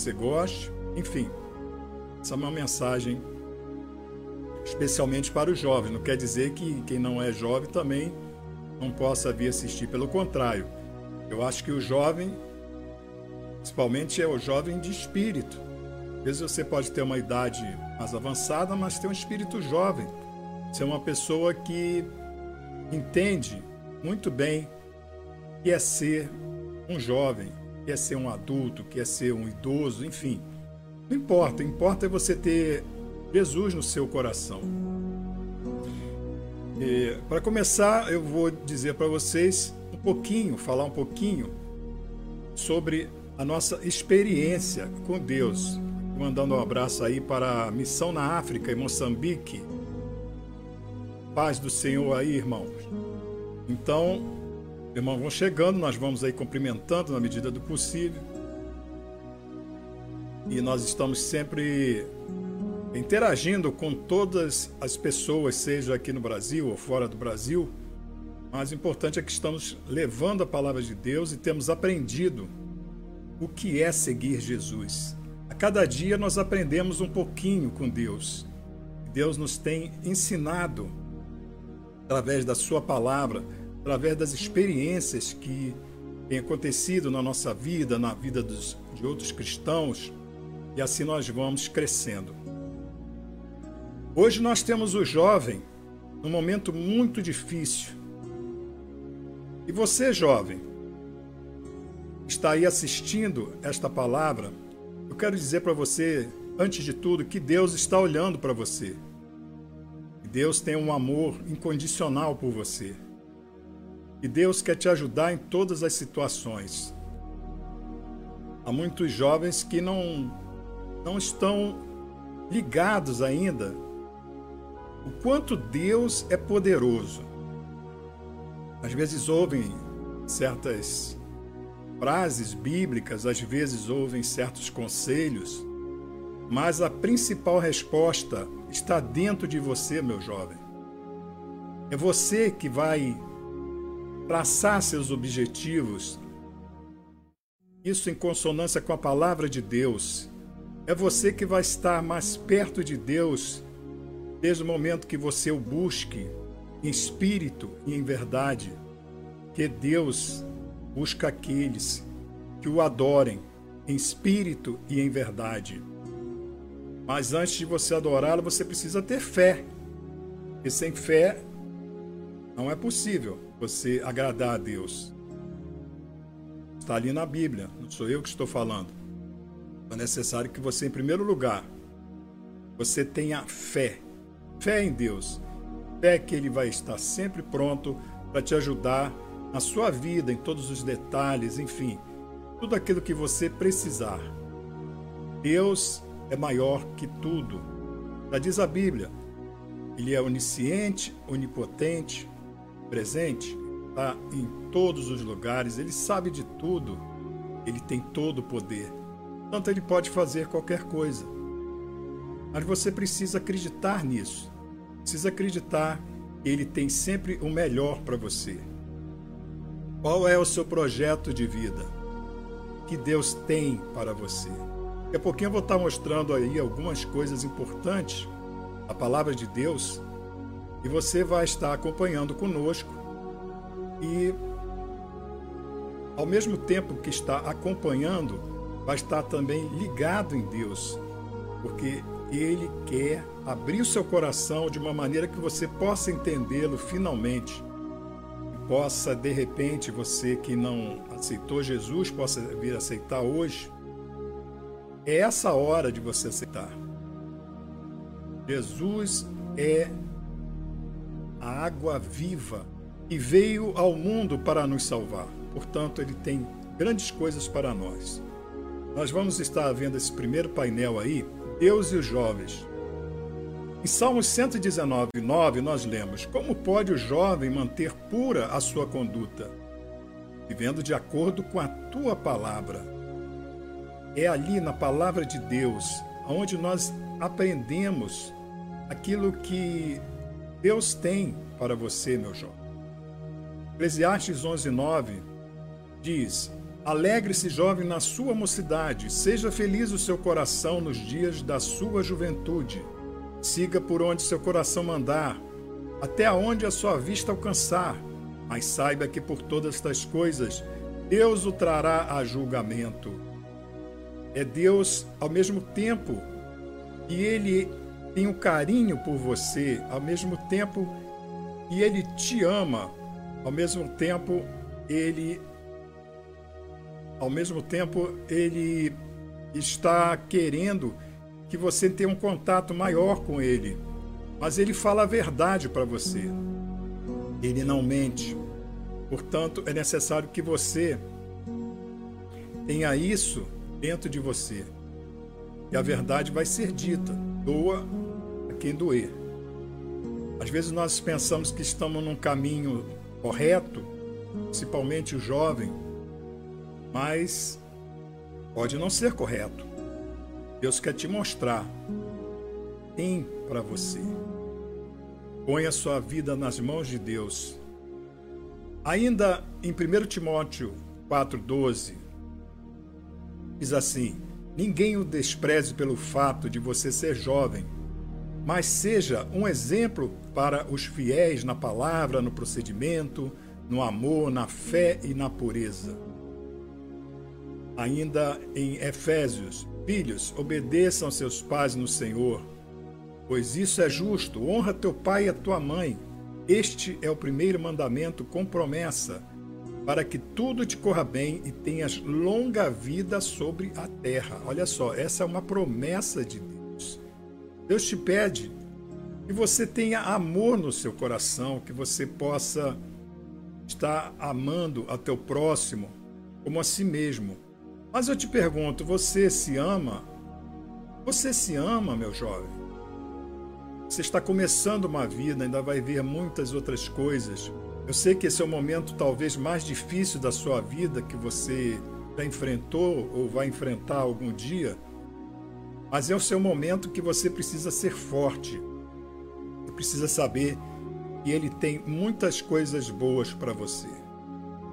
você goste. Enfim, essa é uma mensagem especialmente para os jovens. Não quer dizer que quem não é jovem também não possa vir assistir. Pelo contrário, eu acho que o jovem, principalmente é o jovem de espírito. Às vezes você pode ter uma idade mais avançada, mas ter um espírito jovem. Ser uma pessoa que entende muito bem que é ser um jovem, que é ser um adulto, que é ser um idoso, enfim. Não importa, importa é você ter Jesus no seu coração. Para começar, eu vou dizer para vocês um pouquinho, falar um pouquinho sobre a nossa experiência com Deus. Mandando um abraço aí para a missão na África, em Moçambique. Paz do Senhor aí, irmãos. Então, irmãos vão chegando, nós vamos aí cumprimentando na medida do possível. E nós estamos sempre interagindo com todas as pessoas, seja aqui no Brasil ou fora do Brasil. Mas o importante é que estamos levando a palavra de Deus e temos aprendido o que é seguir Jesus. A cada dia nós aprendemos um pouquinho com Deus. Deus nos tem ensinado através da Sua palavra, através das experiências que têm acontecido na nossa vida, na vida dos, de outros cristãos, e assim nós vamos crescendo. Hoje nós temos o jovem num momento muito difícil. E você, jovem, está aí assistindo esta palavra, eu quero dizer para você, antes de tudo, que Deus está olhando para você. Deus tem um amor incondicional por você. E Deus quer te ajudar em todas as situações. Há muitos jovens que não, não estão ligados ainda o quanto Deus é poderoso. Às vezes ouvem certas frases bíblicas, às vezes ouvem certos conselhos, mas a principal resposta está dentro de você, meu jovem. É você que vai traçar seus objetivos, isso em consonância com a palavra de Deus. É você que vai estar mais perto de Deus desde o momento que você o busque em espírito e em verdade, que Deus busca aqueles que o adorem em espírito e em verdade. Mas antes de você adorá-lo, você precisa ter fé. E sem fé não é possível você agradar a Deus. Está ali na Bíblia, não sou eu que estou falando. É necessário que você, em primeiro lugar, você tenha fé Fé em Deus. Fé que Ele vai estar sempre pronto para te ajudar na sua vida, em todos os detalhes, enfim, tudo aquilo que você precisar. Deus é maior que tudo. Já diz a Bíblia, Ele é onisciente, onipotente, presente, está em todos os lugares, Ele sabe de tudo, Ele tem todo o poder. Tanto Ele pode fazer qualquer coisa. Mas você precisa acreditar nisso. Precisa acreditar que Ele tem sempre o melhor para você. Qual é o seu projeto de vida? Que Deus tem para você? A pouquinho eu vou estar mostrando aí algumas coisas importantes, a palavra de Deus, e você vai estar acompanhando conosco e ao mesmo tempo que está acompanhando, vai estar também ligado em Deus, porque ele quer abrir o seu coração de uma maneira que você possa entendê-lo finalmente. Possa, de repente, você que não aceitou Jesus, possa vir aceitar hoje. É essa hora de você aceitar. Jesus é a água viva e veio ao mundo para nos salvar. Portanto, ele tem grandes coisas para nós. Nós vamos estar vendo esse primeiro painel aí, Deus e os jovens. Em Salmos 119, 9, nós lemos: Como pode o jovem manter pura a sua conduta? Vivendo de acordo com a tua palavra. É ali na palavra de Deus onde nós aprendemos aquilo que Deus tem para você, meu jovem. Eclesiastes 11, 9 diz: Alegre-se, jovem, na sua mocidade, seja feliz o seu coração nos dias da sua juventude. Siga por onde seu coração mandar, até onde a sua vista alcançar, mas saiba que por todas estas coisas Deus o trará a julgamento. É Deus, ao mesmo tempo que Ele tem um carinho por você, ao mesmo tempo que Ele te ama, ao mesmo tempo Ele ao mesmo tempo ele está querendo que você tenha um contato maior com ele. Mas ele fala a verdade para você. Ele não mente. Portanto, é necessário que você tenha isso dentro de você. E a verdade vai ser dita. Doa a quem doer. Às vezes nós pensamos que estamos num caminho correto, principalmente o jovem, mas pode não ser correto. Deus quer te mostrar. Tem para você. Põe a sua vida nas mãos de Deus. Ainda em 1 Timóteo 4,12, diz assim: Ninguém o despreze pelo fato de você ser jovem, mas seja um exemplo para os fiéis na palavra, no procedimento, no amor, na fé e na pureza. Ainda em Efésios, filhos, obedeçam seus pais no Senhor, pois isso é justo. Honra teu pai e a tua mãe. Este é o primeiro mandamento com promessa, para que tudo te corra bem e tenhas longa vida sobre a terra. Olha só, essa é uma promessa de Deus. Deus te pede que você tenha amor no seu coração, que você possa estar amando a teu próximo como a si mesmo. Mas eu te pergunto, você se ama? Você se ama, meu jovem? Você está começando uma vida, ainda vai ver muitas outras coisas. Eu sei que esse é o momento talvez mais difícil da sua vida que você já enfrentou ou vai enfrentar algum dia, mas é o seu momento que você precisa ser forte. Você precisa saber que ele tem muitas coisas boas para você.